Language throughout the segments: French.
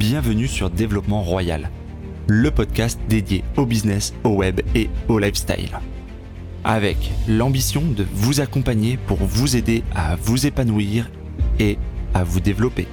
bienvenue sur Développement Royal, le podcast dédié au business, au web et au lifestyle. Avec l'ambition de vous accompagner pour vous aider à vous épanouir et à vous développer.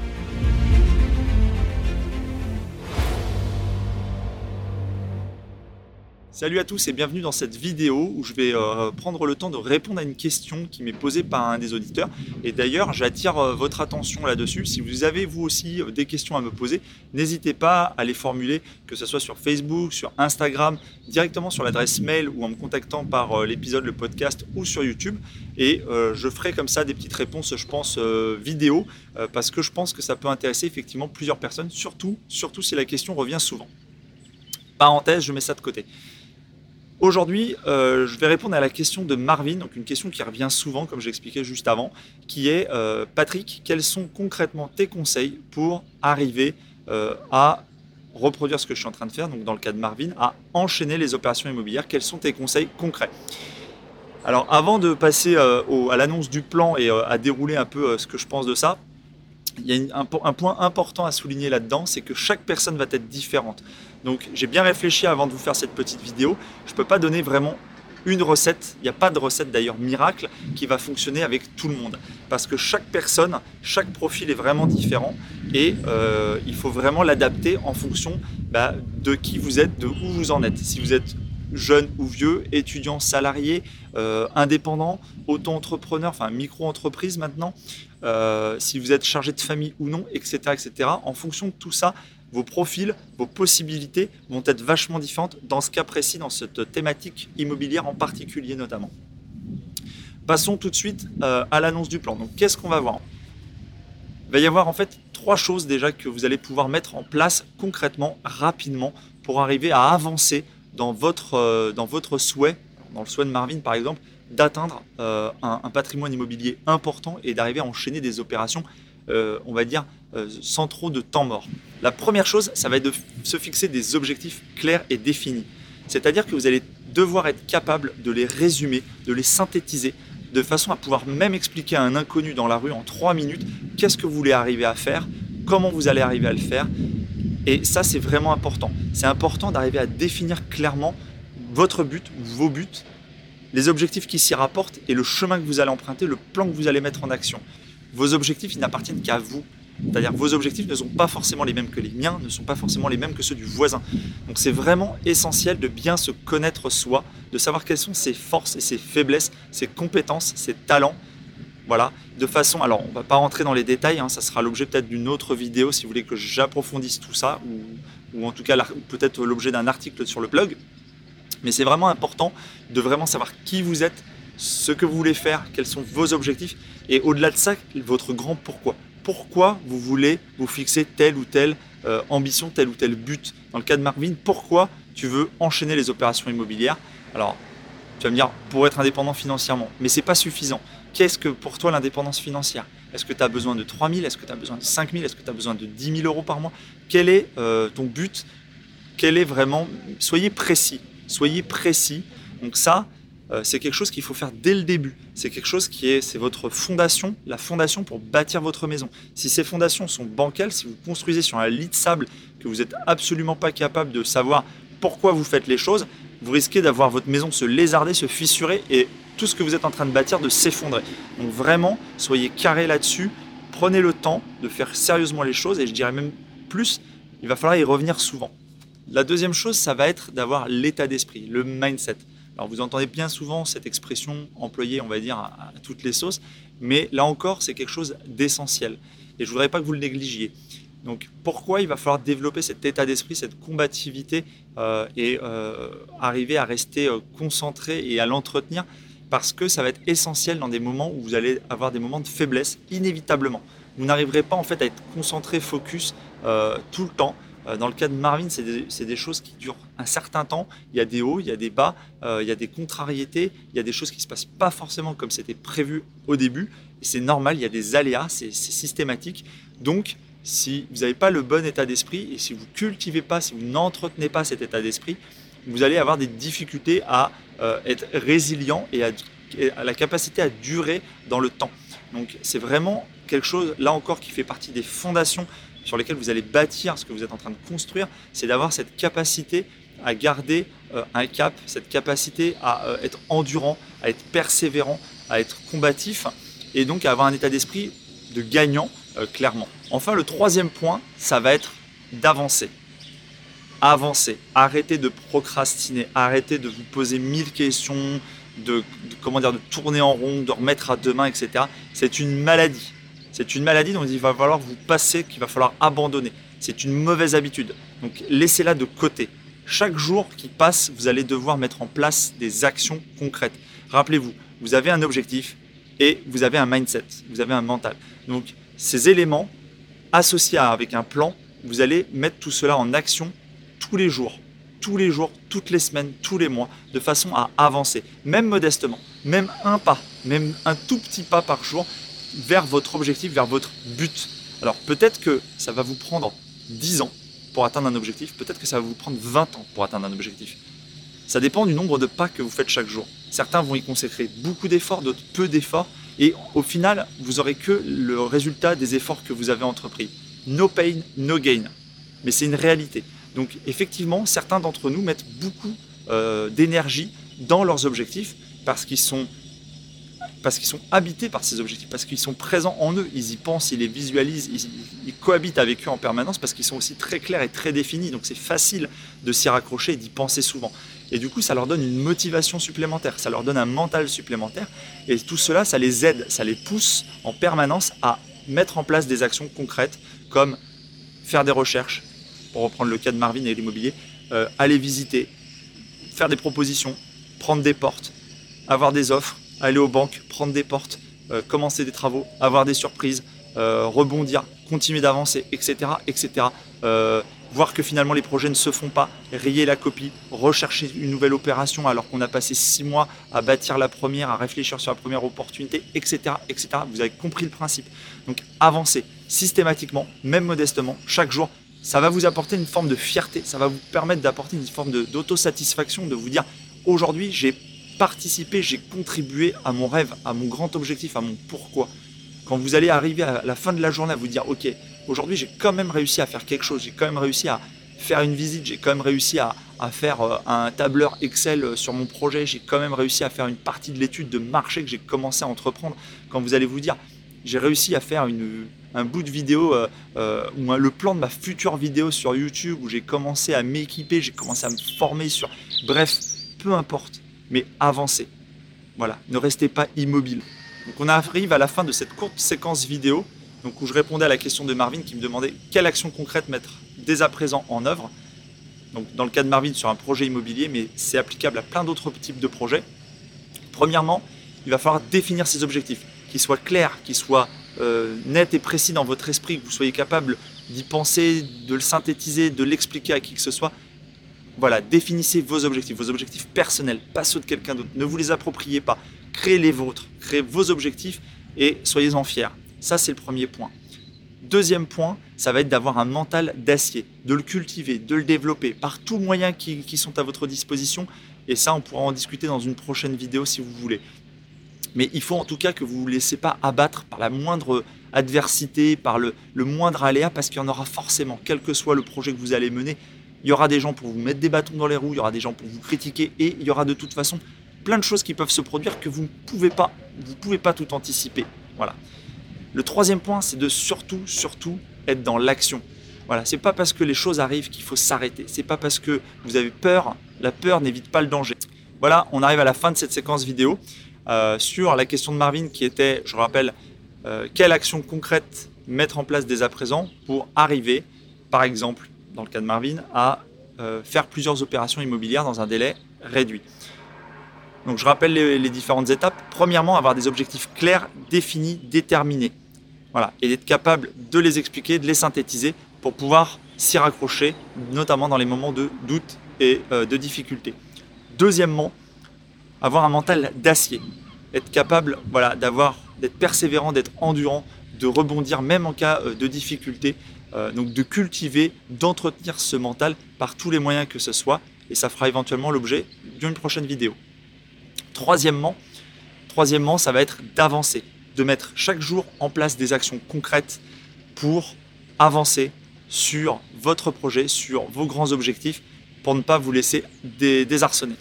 Salut à tous et bienvenue dans cette vidéo où je vais euh, prendre le temps de répondre à une question qui m'est posée par un des auditeurs. Et d'ailleurs, j'attire euh, votre attention là-dessus. Si vous avez vous aussi euh, des questions à me poser, n'hésitez pas à les formuler, que ce soit sur Facebook, sur Instagram, directement sur l'adresse mail ou en me contactant par l'épisode, le podcast ou sur YouTube. Et je ferai comme ça des petites réponses, je pense, vidéo, parce que je pense que ça peut intéresser effectivement plusieurs personnes, surtout, surtout si la question revient souvent. Parenthèse, je mets ça de côté. Aujourd'hui, euh, je vais répondre à la question de Marvin, donc une question qui revient souvent, comme j'expliquais juste avant, qui est euh, Patrick, quels sont concrètement tes conseils pour arriver euh, à reproduire ce que je suis en train de faire, donc dans le cas de Marvin, à enchaîner les opérations immobilières? Quels sont tes conseils concrets? Alors, avant de passer à l'annonce du plan et à dérouler un peu ce que je pense de ça, il y a un, point important à souligner là-dedans, c'est que chaque personne va être différente. Donc j'ai bien réfléchi avant de vous faire cette petite vidéo. Je ne peux pas donner vraiment une recette, il n'y a pas de recette d'ailleurs miracle qui va fonctionner avec tout le monde. Parce que chaque personne, chaque profil est vraiment différent et euh, il faut vraiment l'adapter en fonction bah, de qui vous êtes, de où vous en êtes. Si vous êtes jeune ou vieux, étudiant, salarié, euh, indépendant, auto-entrepreneur, enfin micro-entreprise maintenant, euh, si vous êtes chargé de famille ou non, etc., etc. En fonction de tout ça, vos profils, vos possibilités vont être vachement différentes dans ce cas précis, dans cette thématique immobilière en particulier notamment. Passons tout de suite euh, à l'annonce du plan. Donc qu'est-ce qu'on va voir? Il va y avoir en fait trois choses déjà que vous allez pouvoir mettre en place concrètement, rapidement, pour arriver à avancer dans votre, euh, dans votre souhait, dans le souhait de Marvin par exemple, d'atteindre euh, un, patrimoine immobilier important et d'arriver à enchaîner des opérations, on va dire, sans trop de temps mort. La première chose, ça va être de se fixer des objectifs clairs et définis. C'est-à-dire que vous allez devoir être capable de les résumer, de les synthétiser, de façon à pouvoir même expliquer à un inconnu dans la rue en trois minutes qu'est-ce que vous voulez arriver à faire, comment vous allez arriver à le faire. Et ça, c'est vraiment important. C'est important d'arriver à définir clairement votre but, vos buts, les objectifs qui s'y rapportent et le chemin que vous allez emprunter, le plan que vous allez mettre en action. Vos objectifs, ils n'appartiennent qu'à vous. C'est-à-dire vos objectifs ne sont pas forcément les mêmes que les miens, ne sont pas forcément les mêmes que ceux du voisin. Donc c'est vraiment essentiel de bien se connaître soi, de savoir quelles sont ses forces et ses faiblesses, ses compétences, ses talents. Voilà, de façon, alors on va pas rentrer dans les détails, hein, ça sera l'objet peut-être d'une autre vidéo si vous voulez que j'approfondisse tout ça, ou, en tout cas peut-être l'objet d'un article sur le blog. Mais c'est vraiment important de vraiment savoir qui vous êtes, ce que vous voulez faire, quels sont vos objectifs, et au-delà de ça, votre grand pourquoi pourquoi vous voulez vous fixer telle ou telle euh, ambition, tel ou tel but? Dans le cas de Marvin, pourquoi tu veux enchaîner les opérations immobilières? Alors, tu vas me dire, pour être indépendant financièrement, mais c'est pas suffisant. Qu'est-ce que pour toi l'indépendance financière? Est-ce que tu as besoin de 3 000 Est-ce que tu as besoin de 5 000 Est-ce que tu as besoin de 10 000 euros par mois? Quel est euh, ton but? Quel est vraiment Soyez précis. Soyez précis. Donc ça, euh, c'est quelque chose qu'il faut faire dès le début. C'est quelque chose qui est, c'est votre fondation, la fondation pour bâtir votre maison. Si ces fondations sont bancales, si vous construisez sur un lit de sable, que vous n'êtes absolument pas capable de savoir pourquoi vous faites les choses, vous risquez d'avoir votre maison se lézarder, se fissurer et tout ce que vous êtes en train de bâtir de s'effondrer. Donc vraiment, soyez carré là-dessus, prenez le temps de faire sérieusement les choses et je dirais même plus, il va falloir y revenir souvent. La deuxième chose, ça va être d'avoir l'état d'esprit, le mindset. Alors vous entendez bien souvent cette expression employée, on va dire, à, toutes les sauces, mais là encore, c'est quelque chose d'essentiel. Et je ne voudrais pas que vous le négligiez. Donc pourquoi il va falloir développer cet état d'esprit, cette combativité euh, et euh, arriver à rester euh, concentré et à l'entretenir Parce que ça va être essentiel dans des moments où vous allez avoir des moments de faiblesse, inévitablement. Vous n'arriverez pas en fait à être concentré, focus tout le temps. Euh, dans le cas de Marvin, c'est des, choses qui durent un certain temps. Il y a des hauts, il y a des bas, euh, il y a des contrariétés, il y a des choses qui ne se passent pas forcément comme c'était prévu au début. C'est normal, il y a des aléas, c'est systématique. Donc, si vous n'avez pas le bon état d'esprit et si vous cultivez pas, si vous n'entretenez pas cet état d'esprit, vous allez avoir des difficultés à euh, être résilient et à, la capacité à durer dans le temps. Donc c'est vraiment quelque chose, là encore, qui fait partie des fondations sur lesquels vous allez bâtir ce que vous êtes en train de construire, c'est d'avoir cette capacité à garder euh, un cap, cette capacité à euh, être endurant, à être persévérant, à être combatif et donc à avoir un état d'esprit de gagnant clairement. Enfin, le troisième point, ça va être d'avancer. Avancer. Arrêtez de procrastiner. Arrêtez de vous poser mille questions, de, comment dire, de tourner en rond, de remettre à demain, etc. C'est une maladie. C'est une maladie dont il va falloir vous passer, qu'il va falloir abandonner. C'est une mauvaise habitude. Donc laissez-la de côté. Chaque jour qui passe, vous allez devoir mettre en place des actions concrètes. Rappelez-vous, vous avez un objectif et vous avez un mindset, vous avez un mental. Donc ces éléments associés avec un plan, vous allez mettre tout cela en action tous les jours, tous les jours, toutes les semaines, tous les mois, de façon à avancer, même modestement, même un pas, même un tout petit pas par jour vers votre objectif, vers votre but. Alors peut-être que ça va vous prendre 10 ans, pour atteindre un objectif, peut-être que ça va vous prendre 20 ans pour atteindre un objectif. Ça dépend du nombre de pas que vous faites chaque jour. Certains vont y consacrer beaucoup d'efforts, d'autres peu d'efforts, et au final, vous aurez que le résultat des efforts que vous avez entrepris. No pain, no gain. Mais c'est une réalité. Donc effectivement, certains d'entre nous mettent beaucoup euh, d'énergie dans leurs objectifs parce qu'ils sont parce qu'ils sont habités par ces objectifs, parce qu'ils sont présents en eux, ils y pensent, ils les visualisent, ils, cohabitent avec eux en permanence, parce qu'ils sont aussi très clairs et très définis, donc c'est facile de s'y raccrocher et d'y penser souvent. Et du coup, ça leur donne une motivation supplémentaire, ça leur donne un mental supplémentaire, et tout cela, ça les aide, ça les pousse en permanence à mettre en place des actions concrètes, comme faire des recherches, reprendre le cas de Marvin et l'immobilier, euh, aller visiter, faire des propositions, prendre des portes, avoir des offres, aller aux banques, prendre des portes, euh, commencer des travaux, avoir des surprises, euh, rebondir, continuer d'avancer, etc. etc. Voir que finalement les projets ne se font pas, rayer la copie, rechercher une nouvelle opération alors qu'on a passé six mois à bâtir la première, à réfléchir sur la première opportunité, etc. etc. Vous avez compris le principe. Donc avancez systématiquement, même modestement, chaque jour. Ça va vous apporter une forme de fierté, ça va vous permettre d'apporter une forme d'autosatisfaction, de vous dire aujourd'hui j'ai participé, j'ai contribué à mon rêve, à mon grand objectif, à mon pourquoi. Quand vous allez arriver à la fin de la journée à vous dire, ok, aujourd'hui j'ai quand même réussi à faire quelque chose, j'ai quand même réussi à faire une visite, j'ai quand même réussi à, faire euh, un tableur Excel euh, sur mon projet, j'ai quand même réussi à faire une partie de l'étude de marché que j'ai commencé à entreprendre. Quand vous allez vous dire, j'ai réussi à faire un bout de vidéo euh, ou le plan de ma future vidéo sur YouTube où j'ai commencé à m'équiper, j'ai commencé à me former sur... Bref, peu importe mais avancez. Voilà, ne restez pas immobile. Donc on arrive à la fin de cette courte séquence vidéo donc où je répondais à la question de Marvin qui me demandait quelle action concrète mettre dès à présent en œuvre? Donc dans le cas de Marvin sur un projet immobilier, mais c'est applicable à plein d'autres types de projets. Premièrement, il va falloir définir ses objectifs, qu'ils soient clairs, qu'ils soient euh, nets et précis dans votre esprit, que vous soyez capable d'y penser, de le synthétiser, de l'expliquer à qui que ce soit. Voilà, définissez vos objectifs, vos objectifs personnels, pas ceux de quelqu'un d'autre. Ne vous les appropriez pas. Créez les vôtres, créez vos objectifs et soyez-en fiers. Ça, c'est le premier point. Deuxième point, ça va être d'avoir un mental d'acier, de le cultiver, de le développer par tous moyens qui, sont à votre disposition. Et ça, on pourra en discuter dans une prochaine vidéo si vous voulez. Mais il faut en tout cas que vous ne vous laissez pas abattre par la moindre adversité, par le, moindre aléa, parce qu'il y en aura forcément, quel que soit le projet que vous allez mener. Il y aura des gens pour vous mettre des bâtons dans les roues, il y aura des gens pour vous critiquer et il y aura de toute façon plein de choses qui peuvent se produire que vous ne pouvez pas, vous pouvez pas tout anticiper. Voilà. Le troisième point, c'est de surtout, surtout être dans l'action. Voilà, c'est pas parce que les choses arrivent qu'il faut s'arrêter. C'est pas parce que vous avez peur. La peur n'évite pas le danger. Voilà, on arrive à la fin de cette séquence vidéo euh, sur la question de Marvin qui était, je rappelle, euh, quelle action concrète mettre en place dès à présent pour arriver, par exemple, dans le cas de Marvin, à euh, faire plusieurs opérations immobilières dans un délai réduit. Donc je rappelle les, différentes étapes. Premièrement, avoir des objectifs clairs, définis, déterminés. Voilà, et d'être capable de les expliquer, de les synthétiser pour pouvoir s'y raccrocher, notamment dans les moments de doute et de difficulté. Deuxièmement, avoir un mental d'acier, être capable voilà, d'avoir, d'être persévérant, d'être endurant, de rebondir même en cas euh, de difficulté, euh, donc de cultiver, d'entretenir ce mental par tous les moyens que ce soit, et ça fera éventuellement l'objet d'une prochaine vidéo. Troisièmement, troisièmement, ça va être d'avancer, de mettre chaque jour en place des actions concrètes pour avancer sur votre projet, sur vos grands objectifs pour ne pas vous laisser désarçonner.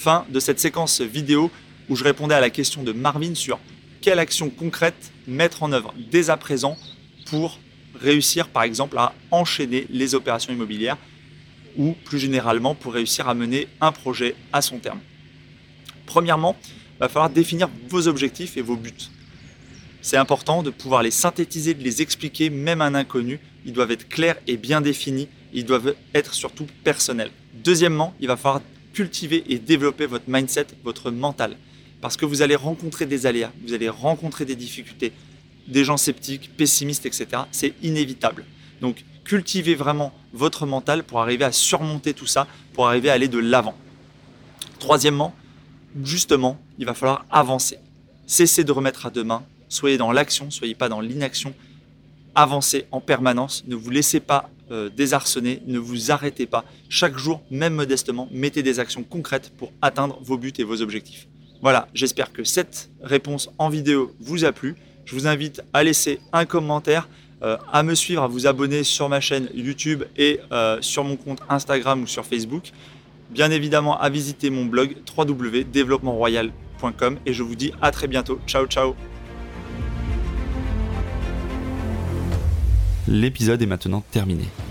Fin de cette séquence vidéo où je répondais à la question de Marvin sur quelle action concrète mettre en œuvre dès à présent pour réussir par exemple à enchaîner les opérations immobilières ou plus généralement pour réussir à mener un projet à son terme. Premièrement, il va falloir définir vos objectifs et vos buts. C'est important de pouvoir les synthétiser, de les expliquer même à un inconnu. Ils doivent être clairs et bien définis. Ils doivent être surtout personnels. Deuxièmement, il va falloir cultiver et développer votre mindset, votre mental. Parce que vous allez rencontrer des aléas, vous allez rencontrer des difficultés, des gens sceptiques, pessimistes, etc. C'est inévitable. Donc cultivez vraiment votre mental pour arriver à surmonter tout ça, pour arriver à aller de l'avant. Troisièmement, justement, il va falloir avancer. Cessez de remettre à demain, soyez dans l'action, soyez pas dans l'inaction. Avancez en permanence, ne vous laissez pas euh, désarçonner, ne vous arrêtez pas. Chaque jour, même modestement, mettez des actions concrètes pour atteindre vos buts et vos objectifs. Voilà, j'espère que cette réponse en vidéo vous a plu. Je vous invite à laisser un commentaire, euh, à me suivre, à vous abonner sur ma chaîne YouTube et euh, sur mon compte Instagram ou sur Facebook. Bien évidemment, à visiter mon blog www.développementroyal.com et je vous dis à très bientôt. Ciao, ciao L'épisode est maintenant terminé.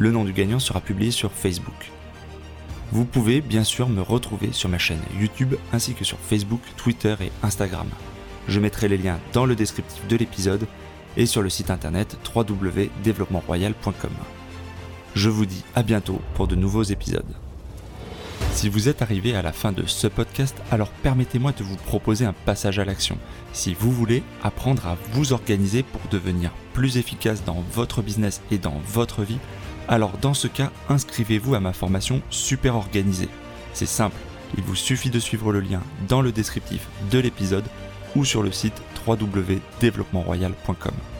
Le nom du gagnant sera publié sur Facebook. Vous pouvez bien sûr me retrouver sur ma chaîne YouTube ainsi que sur Facebook, Twitter et Instagram. Je mettrai les liens dans le descriptif de l'épisode et sur le site internet www.développementroyal.com. Je vous dis à bientôt pour de nouveaux épisodes. Si vous êtes arrivé à la fin de ce podcast, alors permettez-moi de vous proposer un passage à l'action. Si vous voulez apprendre à vous organiser pour devenir plus efficace dans votre business et dans votre vie, alors dans ce cas, inscrivez-vous à ma formation super organisée. C'est simple, il vous suffit de suivre le lien dans le descriptif de l'épisode ou sur le site www.développementroyal.com.